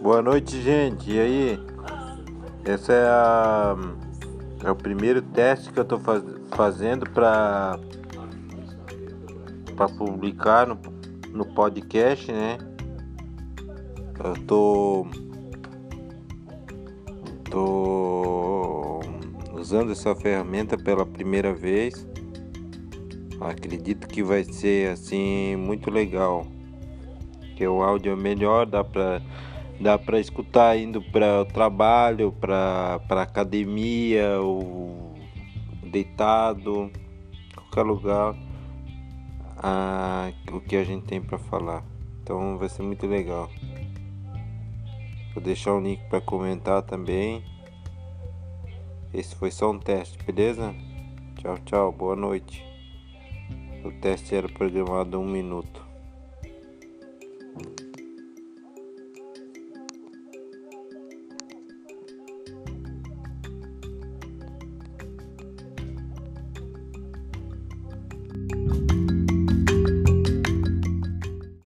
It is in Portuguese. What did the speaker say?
Boa noite, gente. E aí? Essa é a é o primeiro teste que eu estou faz, fazendo para para publicar no, no podcast, né? Eu tô tô usando essa ferramenta pela primeira vez. Acredito que vai ser assim muito legal. Que o áudio é melhor, dá para dá para escutar indo para o trabalho, para para academia, ou deitado, qualquer lugar, ah, o que a gente tem para falar. Então vai ser muito legal. Vou deixar um link para comentar também. Esse foi só um teste, beleza? Tchau, tchau, boa noite. O teste era programado um minuto.